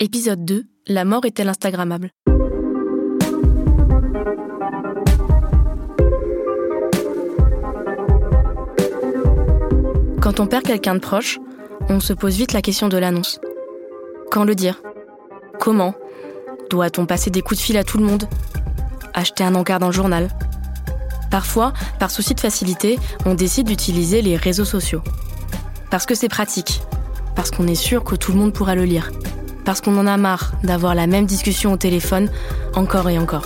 Épisode 2. La mort est-elle Instagrammable? Quand on perd quelqu'un de proche, on se pose vite la question de l'annonce. Quand le dire? Comment? Doit-on passer des coups de fil à tout le monde? Acheter un encart dans le journal? Parfois, par souci de facilité, on décide d'utiliser les réseaux sociaux. Parce que c'est pratique. Parce qu'on est sûr que tout le monde pourra le lire. Parce qu'on en a marre d'avoir la même discussion au téléphone encore et encore.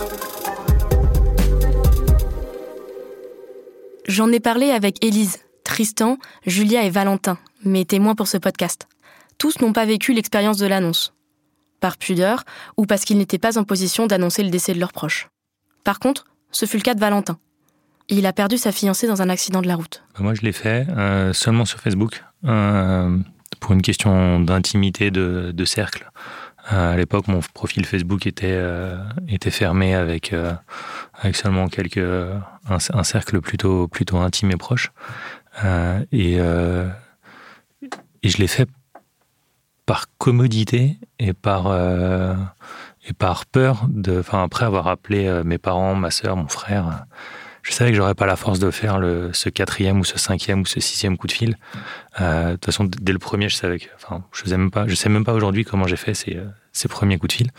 J'en ai parlé avec Élise, Tristan, Julia et Valentin, mes témoins pour ce podcast. Tous n'ont pas vécu l'expérience de l'annonce. Par pudeur ou parce qu'ils n'étaient pas en position d'annoncer le décès de leurs proches. Par contre, ce fut le cas de Valentin. Il a perdu sa fiancée dans un accident de la route. Bah, moi, je l'ai fait euh, seulement sur Facebook, euh, pour une question d'intimité de, cercle. Euh, à l'époque, mon profil Facebook était, était fermé avec, avec seulement quelques, un, cercle plutôt, plutôt intime et proche. et, je l'ai fait par commodité et par, et par peur de. Après avoir appelé mes parents, ma soeur, mon frère je savais que j'aurais pas la force de faire le, ce quatrième ou ce cinquième ou ce sixième coup de fil. Euh, de toute façon, dès le premier, je savais que, enfin, je sais même pas, je sais même pas aujourd'hui comment j'ai fait ces, euh, ces premiers coups de fil.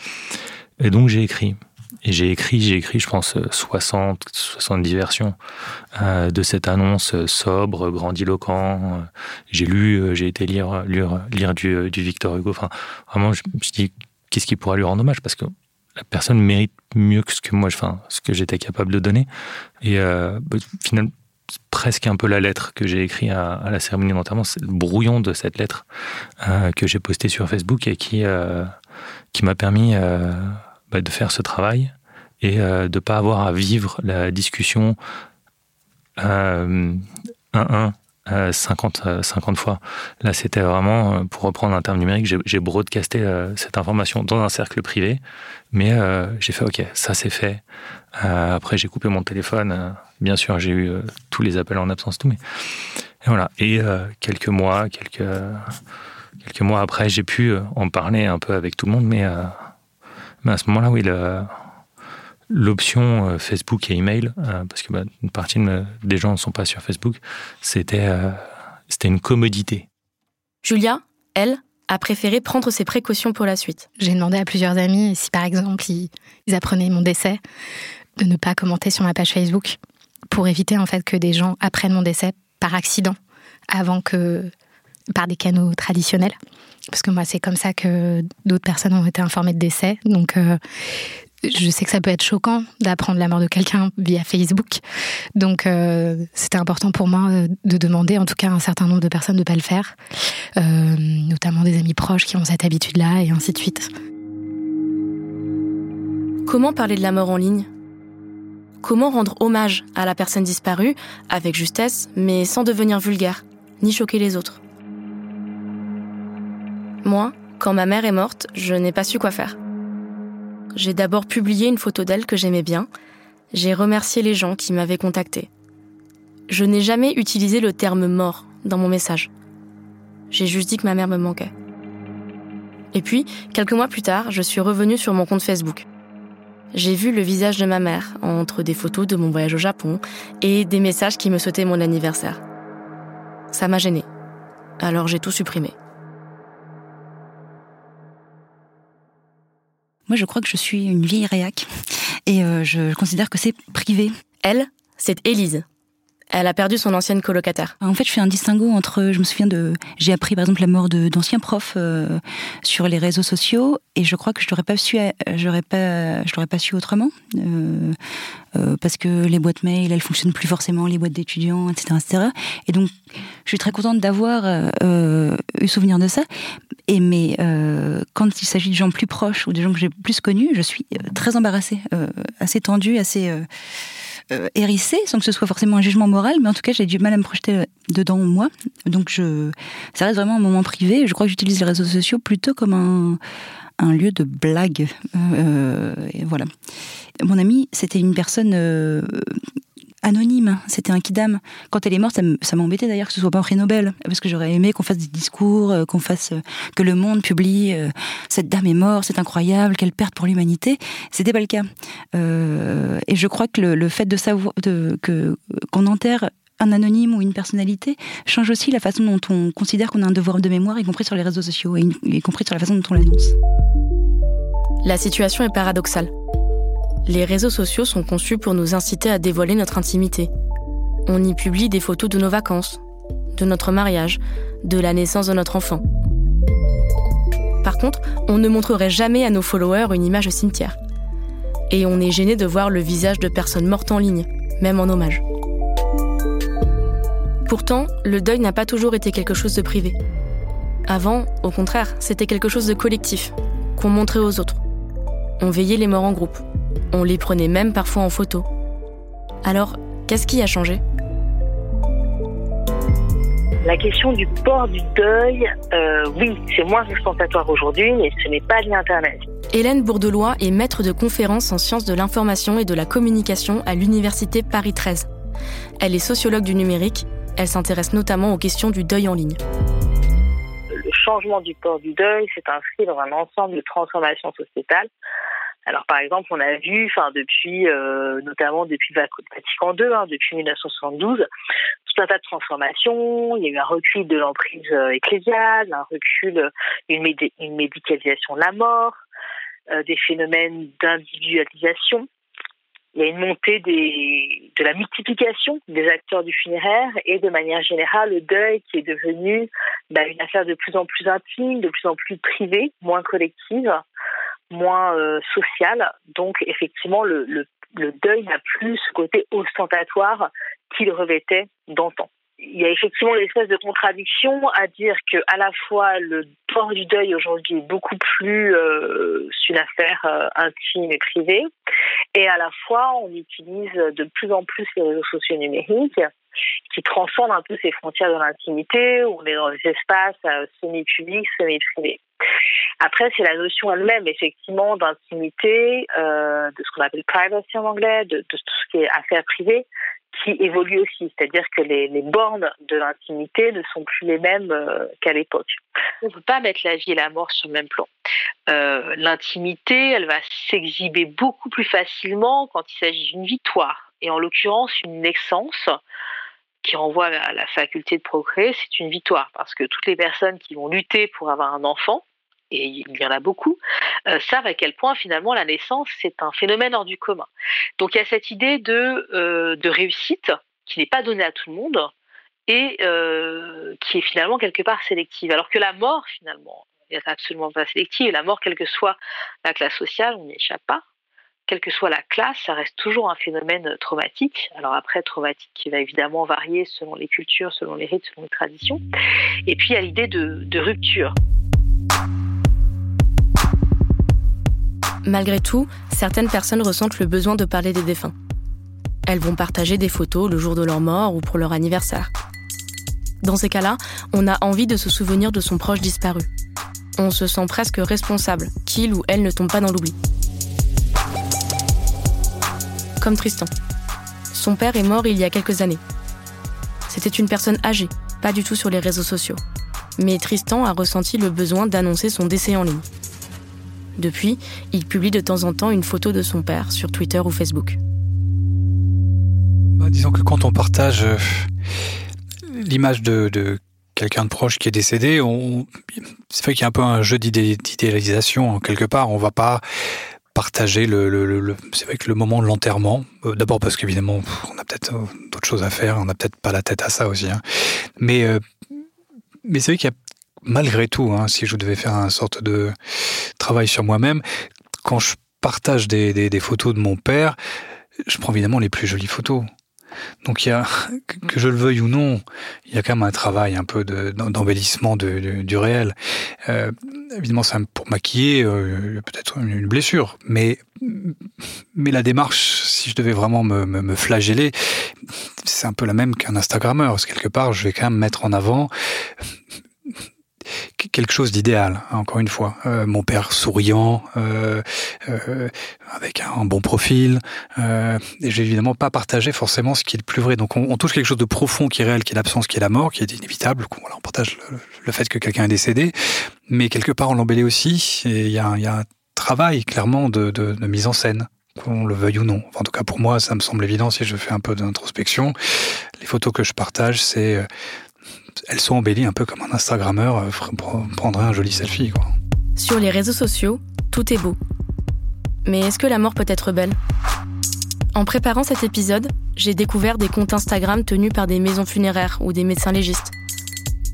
Et donc j'ai écrit. Et j'ai écrit, j'ai écrit, je pense, 60, 70 versions euh, de cette annonce sobre, grandiloquent. J'ai lu, j'ai été lire, lire, lire du, du Victor Hugo. Enfin, vraiment, je me suis dit, qu'est-ce qui pourrait lui rendre hommage? Parce que la personne mérite mieux que ce que moi, enfin, ce que j'étais capable de donner. Et euh, bah, finalement, presque un peu la lettre que j'ai écrite à, la cérémonie d'enterrement, c'est le brouillon de cette lettre euh, que j'ai postée sur Facebook et qui, euh, qui m'a permis bah, de faire ce travail et de ne pas avoir à vivre la discussion un 1 50, 50 fois. Là, c'était vraiment, pour reprendre un terme numérique, j'ai broadcasté cette information dans un cercle privé mais euh, j'ai fait, OK, ça c'est fait. Euh, après, j'ai coupé mon téléphone. Euh, bien sûr, j'ai eu tous les appels en absence, tout. Mais et voilà. Et quelques mois, quelques, quelques mois après, j'ai pu en parler un peu avec tout le monde. Mais, mais à ce moment-là, oui, l'option Facebook et email, parce que bah, une partie des gens ne sont pas sur Facebook, c'était c'était une commodité. Julia, elle, a préféré prendre ses précautions pour la suite. J'ai demandé à plusieurs amis si par exemple ils, apprenaient mon décès, de ne pas commenter sur ma page Facebook pour éviter en fait que des gens apprennent mon décès par accident avant que par des canaux traditionnels. Parce que moi, c'est comme ça que d'autres personnes ont été informées de décès. Donc, euh, je sais que ça peut être choquant d'apprendre la mort de quelqu'un via Facebook. Donc, euh, c'était important pour moi euh, de demander, en tout cas, à un certain nombre de personnes de ne pas le faire, euh, notamment des amis proches qui ont cette habitude-là, et ainsi de suite. Comment parler de la mort en ligne? Comment rendre hommage à la personne disparue avec justesse, mais sans devenir vulgaire, ni choquer les autres? Moi, quand ma mère est morte, je n'ai pas su quoi faire. J'ai d'abord publié une photo d'elle que j'aimais bien. J'ai remercié les gens qui m'avaient contacté. Je n'ai jamais utilisé le terme mort dans mon message. J'ai juste dit que ma mère me manquait. Et puis, quelques mois plus tard, je suis revenue sur mon compte Facebook. J'ai vu le visage de ma mère entre des photos de mon voyage au Japon et des messages qui me souhaitaient mon anniversaire. Ça m'a gênée. Alors j'ai tout supprimé. Moi, je crois que je suis une vieille réac et euh, je considère que c'est privé. Elle, c'est Élise. Elle a perdu son ancienne colocataire. En fait, je fais un distinguo entre, je me souviens de, j'ai appris par exemple la mort d'anciens profs euh, sur les réseaux sociaux, et je crois que je n'aurais pas su, j'aurais pas, je l'aurais pas su autrement, euh, euh, parce que les boîtes mail, elles fonctionnent plus forcément, les boîtes d'étudiants, etc., etc. Et donc, je suis très contente d'avoir eu souvenir de ça. Et mais quand il s'agit de gens plus proches ou de gens que j'ai plus connus, je suis très embarrassée, assez tendue, assez euh, hérissé, sans que ce soit forcément un jugement moral, mais en tout cas, j'ai du mal à me projeter dedans moi. Donc, je, ça reste vraiment un moment privé. Je crois que j'utilise les réseaux sociaux plutôt comme un, un lieu de blague. Euh, et voilà. Mon ami, c'était une personne euh, anonyme. C'était un kidam. Quand elle est morte, ça m'embêtait d'ailleurs que ce soit pas un prix Nobel, parce que j'aurais aimé qu'on fasse des discours, euh, qu'on fasse euh, que le monde publie euh, cette dame est morte, c'est incroyable, quelle perte pour l'humanité. C'était pas le cas. et je crois que le, fait de savoir que qu'on enterre un anonyme ou une personnalité change aussi la façon dont on considère qu'on a un devoir de mémoire, y compris sur les réseaux sociaux, y compris sur la façon dont on l'annonce. La situation est paradoxale. Les réseaux sociaux sont conçus pour nous inciter à dévoiler notre intimité. On y publie des photos de nos vacances, de notre mariage, de la naissance de notre enfant. Par contre, on ne montrerait jamais à nos followers une image au cimetière. Et on est gêné de voir le visage de personnes mortes en ligne, même en hommage. Pourtant, le deuil n'a pas toujours été quelque chose de privé. Avant, au contraire, c'était quelque chose de collectif, qu'on montrait aux autres. On veillait les morts en groupe, on les prenait même parfois en photo. Alors, qu'est-ce qui a changé? La question du port du deuil, euh, oui, c'est moins ostentatoire aujourd'hui, mais ce n'est pas lié Internet. Hélène Bourdelois est maître de conférences en sciences de l'information et de la communication à l'Université Paris 13. Elle est sociologue du numérique. Elle s'intéresse notamment aux questions du deuil en ligne. Le changement du port du deuil s'est inscrit dans un ensemble de transformations sociétales alors par exemple, on a vu, enfin depuis, euh, notamment depuis Vatican II, hein, depuis 1972, tout un tas de transformations. Il y a eu un recul de l'emprise euh, ecclésiale, un recul, une, une médicalisation de la mort, euh, des phénomènes d'individualisation. Il y a une montée des, de la multiplication des acteurs du funéraire et de manière générale le deuil qui est devenu bah, une affaire de plus en plus intime, de plus en plus privée, moins collective moins euh, social. Donc effectivement, le, le, deuil n'a plus ce côté ostentatoire qu'il revêtait d'antan. Il y a effectivement une espèce de contradiction à dire que à la fois le port du deuil aujourd'hui est beaucoup plus euh, une affaire euh, intime et privée, et à la fois on utilise de plus en plus les réseaux sociaux numériques qui transcendent un peu ces frontières de l'intimité, où on est dans des espaces euh, semi-publics, semi-privés. Après, c'est la notion elle-même, effectivement, d'intimité, euh, de ce qu'on appelle privacy en anglais, de, tout ce qui est affaires privées, qui évolue aussi. C'est-à-dire que les, bornes de l'intimité ne sont plus les mêmes euh, qu'à l'époque. On ne peut pas mettre la vie et la mort sur le même plan. L'intimité, elle va s'exhiber beaucoup plus facilement quand il s'agit d'une victoire. Et en l'occurrence, une naissance qui renvoie à la faculté de procréer, c'est une victoire. Parce que toutes les personnes qui vont lutter pour avoir un enfant, et il y en a beaucoup, euh, savent à quel point finalement la naissance, c'est un phénomène hors du commun. Donc il y a cette idée de, euh, réussite qui n'est pas donnée à tout le monde et euh, qui est finalement quelque part sélective. Alors que la mort, finalement, n'est absolument pas sélective. La mort, quelle que soit la classe sociale, on n'y échappe pas. Quelle que soit la classe, ça reste toujours un phénomène traumatique. Alors après, traumatique qui va évidemment varier selon les cultures, selon les rites, selon les traditions. Et puis il y a l'idée de, de rupture. Malgré tout, certaines personnes ressentent le besoin de parler des défunts. Elles vont partager des photos le jour de leur mort ou pour leur anniversaire. Dans ces cas-là, on a envie de se souvenir de son proche disparu. On se sent presque responsable qu'il ou elle ne tombe pas dans l'oubli. Comme Tristan. Son père est mort il y a quelques années. C'était une personne âgée, pas du tout sur les réseaux sociaux. Mais Tristan a ressenti le besoin d'annoncer son décès en ligne. Depuis, il publie de temps en temps une photo de son père sur Twitter ou Facebook. Bah, disons que quand on partage euh, l'image de, quelqu'un de proche qui est décédé, on, c'est vrai qu'il y a un peu un jeu d'idéalisation quelque part. On va pas partager le, c'est vrai que le moment de l'enterrement. D'abord parce qu'évidemment, on a peut-être d'autres choses à faire, on n'a peut-être pas la tête à ça aussi. Hein. Mais mais c'est vrai qu'il y a malgré tout, hein, si je devais faire un sorte de travail sur moi-même, quand je partage des, des, photos de mon père, je prends évidemment les plus jolies photos. Donc il y a, que je le veuille ou non, il y a quand même un travail un peu d'embellissement de, du réel. Euh, évidemment, c'est pour maquiller euh, peut-être une blessure, mais mais la démarche, si je devais vraiment me, flageller, c'est un peu la même qu'un Instagrammeur. Parce que quelque part, je vais quand même mettre en avant quelque chose d'idéal, hein, encore une fois. Euh, mon père souriant, euh, euh, avec un bon profil. et j'ai évidemment pas partagé forcément ce qui est le plus vrai. Donc on, touche quelque chose de profond qui est réel, qui est l'absence, qui est la mort, qui est inévitable. Voilà, on partage le, fait que quelqu'un est décédé, mais quelque part on l'embellit aussi. Et il y a, un travail clairement de, de mise en scène qu'on le veuille ou non. en tout cas, pour moi, ça me semble évident si je fais un peu d'introspection. Les photos que je partage, c'est elles sont embellies un peu comme un Instagrammeur euh, prendrait un joli selfie. Quoi. Sur les réseaux sociaux, tout est beau. Mais est-ce que la mort peut être belle? En préparant cet épisode, j'ai découvert des comptes Instagram tenus par des maisons funéraires ou des médecins légistes.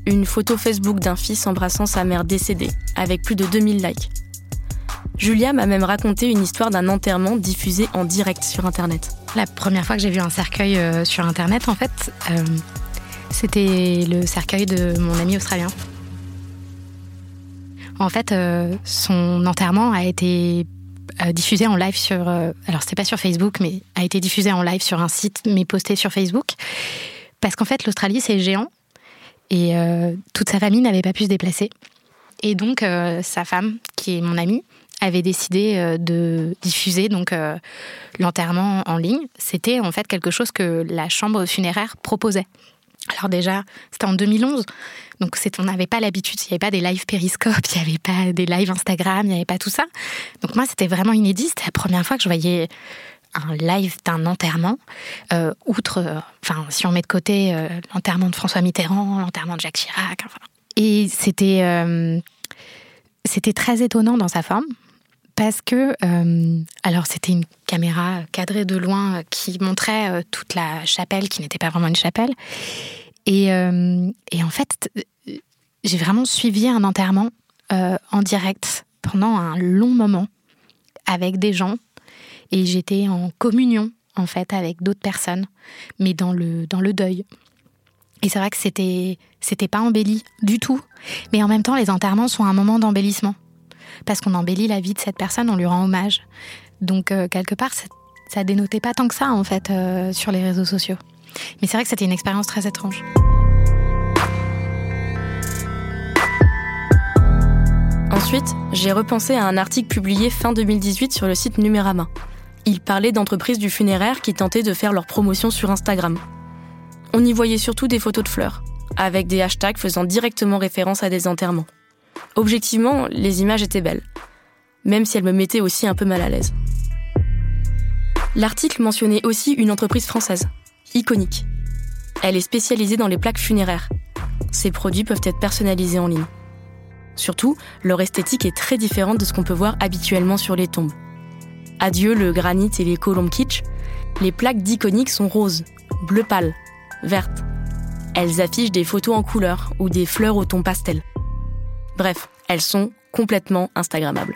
Une photo Facebook d'un fils embrassant sa mère décédée, avec plus de 2000 likes. Julia m'a même raconté une histoire d'un enterrement diffusé en direct sur Internet. La première fois que j'ai vu un cercueil euh, sur Internet, en fait, euh, c'était le cercueil de mon ami australien. En fait, euh, son enterrement a été euh, diffusé en live sur. Euh, alors, c'était pas sur Facebook, mais a été diffusé en live sur un site, mais posté sur Facebook. Parce qu'en fait, l'Australie, c'est géant. Et toute sa famille n'avait pas pu se déplacer. Et donc, sa femme, qui est mon amie, avait décidé de diffuser donc l'enterrement en ligne. C'était en fait quelque chose que la chambre funéraire proposait. Alors déjà, c'était en 2011, donc on n'avait pas l'habitude, il n'y avait pas des lives périscope, il n'y avait pas des lives Instagram, il n'y avait pas tout ça. Donc moi, c'était vraiment inédit, c'était la première fois que je voyais un live d'un enterrement, euh, outre, euh, enfin, si on met de côté euh, l'enterrement de François Mitterrand, l'enterrement de Jacques Chirac, enfin. Et c'était, c'était très étonnant dans sa forme, parce que, alors c'était une caméra cadrée de loin qui montrait toute la chapelle, qui n'était pas vraiment une chapelle, euh, et, en fait, j'ai vraiment suivi un enterrement euh, en direct pendant un long moment avec des gens. Et j'étais en communion en fait avec d'autres personnes, mais dans le, dans le deuil. Et c'est vrai que c'était c'était pas embelli du tout, mais en même temps les enterrements sont un moment d'embellissement parce qu'on embellit la vie de cette personne, on lui rend hommage. Donc euh, quelque part ça dénotait pas tant que ça en fait sur les réseaux sociaux. Mais c'est vrai que c'était une expérience très étrange. Ensuite, j'ai repensé à un article publié fin 2018 sur le site Numérama. Il parlait d'entreprises du funéraire qui tentaient de faire leur promotion sur Instagram. On y voyait surtout des photos de fleurs, avec des hashtags faisant directement référence à des enterrements. Objectivement, les images étaient belles, même si elles me mettaient aussi un peu mal à l'aise. L'article mentionnait aussi une entreprise française, iconique. Elle est spécialisée dans les plaques funéraires. Ces produits peuvent être personnalisés en ligne. Surtout, leur esthétique est très différente de ce qu'on peut voir habituellement sur les tombes. Adieu le granit et les colombes kitsch, les plaques d'iconique sont roses, bleu pâle, vertes. Elles affichent des photos en couleur ou des fleurs au ton pastel. Bref, elles sont complètement Instagrammables.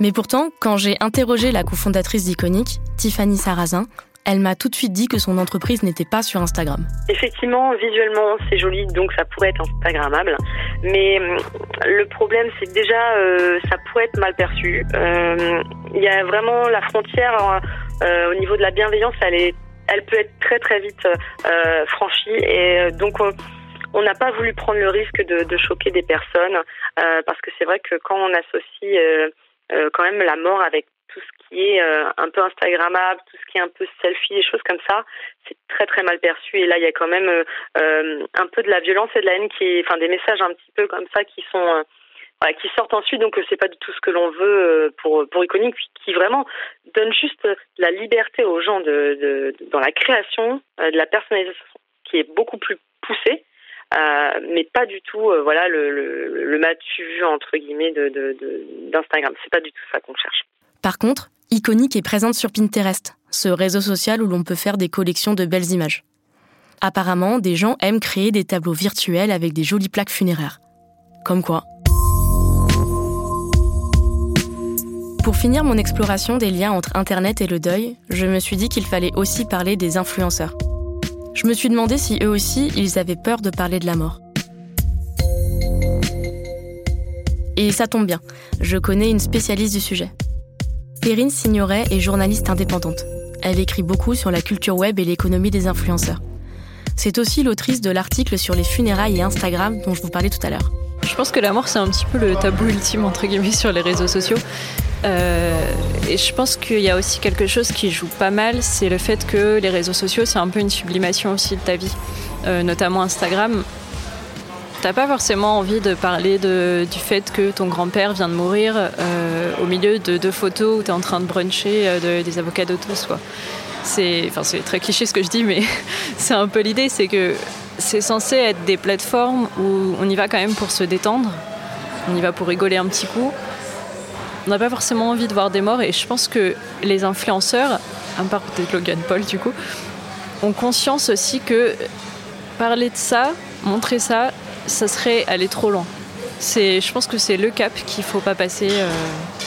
Mais pourtant, quand j'ai interrogé la cofondatrice d'Iconic, Tiffany Sarrazin, elle m'a tout de suite dit que son entreprise n'était pas sur Instagram. Effectivement, visuellement, c'est joli, donc ça pourrait être Instagrammable. Mais hum, le problème, c'est que déjà, euh, ça pourrait être mal perçu. Euh, il y a vraiment la frontière euh, au niveau de la bienveillance, elle, elle peut être très très vite franchie. Et donc, on n'a pas voulu prendre le risque de, de choquer des personnes, parce que c'est vrai que quand on associe euh, quand même la mort avec tout ce qui est euh, un peu Instagrammable, tout ce qui est un peu selfie, des choses comme ça, c'est très très mal perçu. Et là, il y a quand même euh, un peu de la violence et de la haine qui, enfin, des messages un petit peu comme ça qui sont qui sortent ensuite. Donc, c'est pas du tout ce que l'on veut pour pour Iconic, qui vraiment donne juste la liberté aux gens de, de, dans la création, de la personnalisation, qui est beaucoup plus poussée. Mais pas du tout, voilà, le, le, le vu entre guillemets de, d'Instagram. De, c'est pas du tout ça qu'on cherche. Par contre, Iconique est présente sur Pinterest, ce réseau social où l'on peut faire des collections de belles images. Apparemment, des gens aiment créer des tableaux virtuels avec des jolies plaques funéraires. Comme quoi. Pour finir mon exploration des liens entre Internet et le deuil, je me suis dit qu'il fallait aussi parler des influenceurs. Je me suis demandé si eux aussi, ils avaient peur de parler de la mort. Et ça tombe bien, je connais une spécialiste du sujet. Perrine Signoret est journaliste indépendante. Elle écrit beaucoup sur la culture web et l'économie des influenceurs. C'est aussi l'autrice de l'article sur les funérailles et Instagram dont je vous parlais tout à l'heure. Je pense que la mort, c'est un petit peu le tabou ultime, entre guillemets, sur les réseaux sociaux. Euh, et je pense qu'il y a aussi quelque chose qui joue pas mal, c'est le fait que les réseaux sociaux, c'est un peu une sublimation aussi de ta vie, euh, notamment Instagram. T'as pas forcément envie de parler du fait que ton grand-père vient de mourir euh, au milieu de deux photos où tu es en train de bruncher des avocats d'autos. C'est, enfin, c'est très cliché ce que je dis, mais c'est un peu l'idée, c'est que c'est censé être des plateformes où on y va quand même pour se détendre, on y va pour rigoler un petit coup. On n'a pas forcément envie de voir des morts et je pense que les influenceurs, à part peut-être Logan Paul du coup, ont conscience aussi que parler de ça, montrer ça, ça serait aller trop loin. Je pense que c'est le cap qu'il ne faut pas passer. Euh.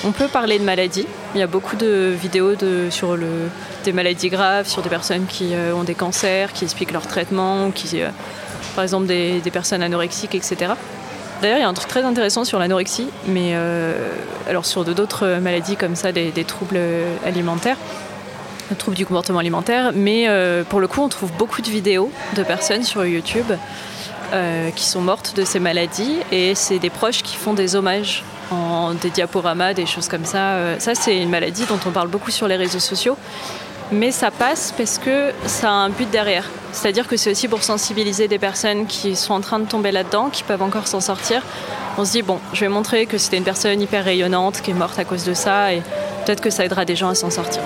On peut parler de maladies. Il y a beaucoup de vidéos sur des maladies graves, sur des personnes qui euh, ont des cancers, qui expliquent leur traitement, qui, euh, par exemple des, personnes anorexiques, etc. D'ailleurs, il y a un truc très intéressant sur l'anorexie, mais alors sur d'autres maladies comme ça, des, des troubles alimentaires, troubles du comportement alimentaire, mais pour le coup, on trouve beaucoup de vidéos de personnes sur YouTube euh, qui sont mortes de ces maladies et c'est des proches qui font des hommages en des diaporamas, des choses comme ça. Euh, ça, c'est une maladie dont on parle beaucoup sur les réseaux sociaux, mais ça passe parce que ça a un but derrière. C'est-à-dire que c'est aussi pour sensibiliser des personnes qui sont en train de tomber là-dedans, qui peuvent encore s'en sortir. On se dit, bon, je vais montrer que c'était une personne hyper rayonnante qui est morte à cause de ça et peut-être que ça aidera des gens à s'en sortir.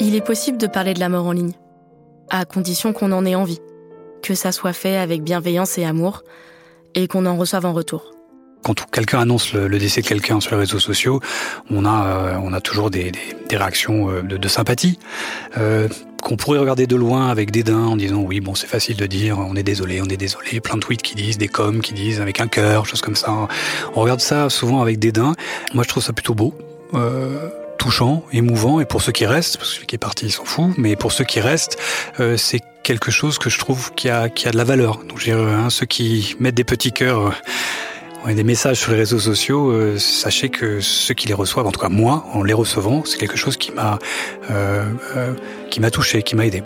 Il est possible de parler de la mort en ligne, à condition qu'on en ait envie, que ça soit fait avec bienveillance et amour, et qu'on en reçoive en retour. Quand quelqu'un annonce le, décès de quelqu'un sur les réseaux sociaux, on a, euh, on a toujours des, réactions euh, de, sympathie, euh, qu'on pourrait regarder de loin avec dédain en disant oui, bon, c'est facile de dire, on est désolé, on est désolé, plein de tweets qui disent, des coms qui disent avec un cœur, choses comme ça. On regarde ça souvent avec dédain. Moi, je trouve ça plutôt beau touchant, émouvant, et pour ceux qui restent, parce que celui qui est parti, il s'en fout, mais pour ceux qui restent, euh, c'est quelque chose que je trouve qui a, qui a de la valeur. Donc, je hein, ceux qui mettent des petits cœurs, euh, des messages sur les réseaux sociaux, euh, sachez que ceux qui les reçoivent, en tout cas moi, en les recevant, c'est quelque chose qui m'a, qui m'a touché, qui m'a aidé.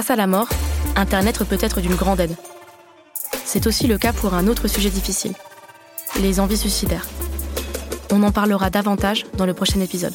Face à la mort, Internet peut être d'une grande aide. C'est aussi le cas pour un autre sujet difficile, les envies suicidaires. On en parlera davantage dans le prochain épisode.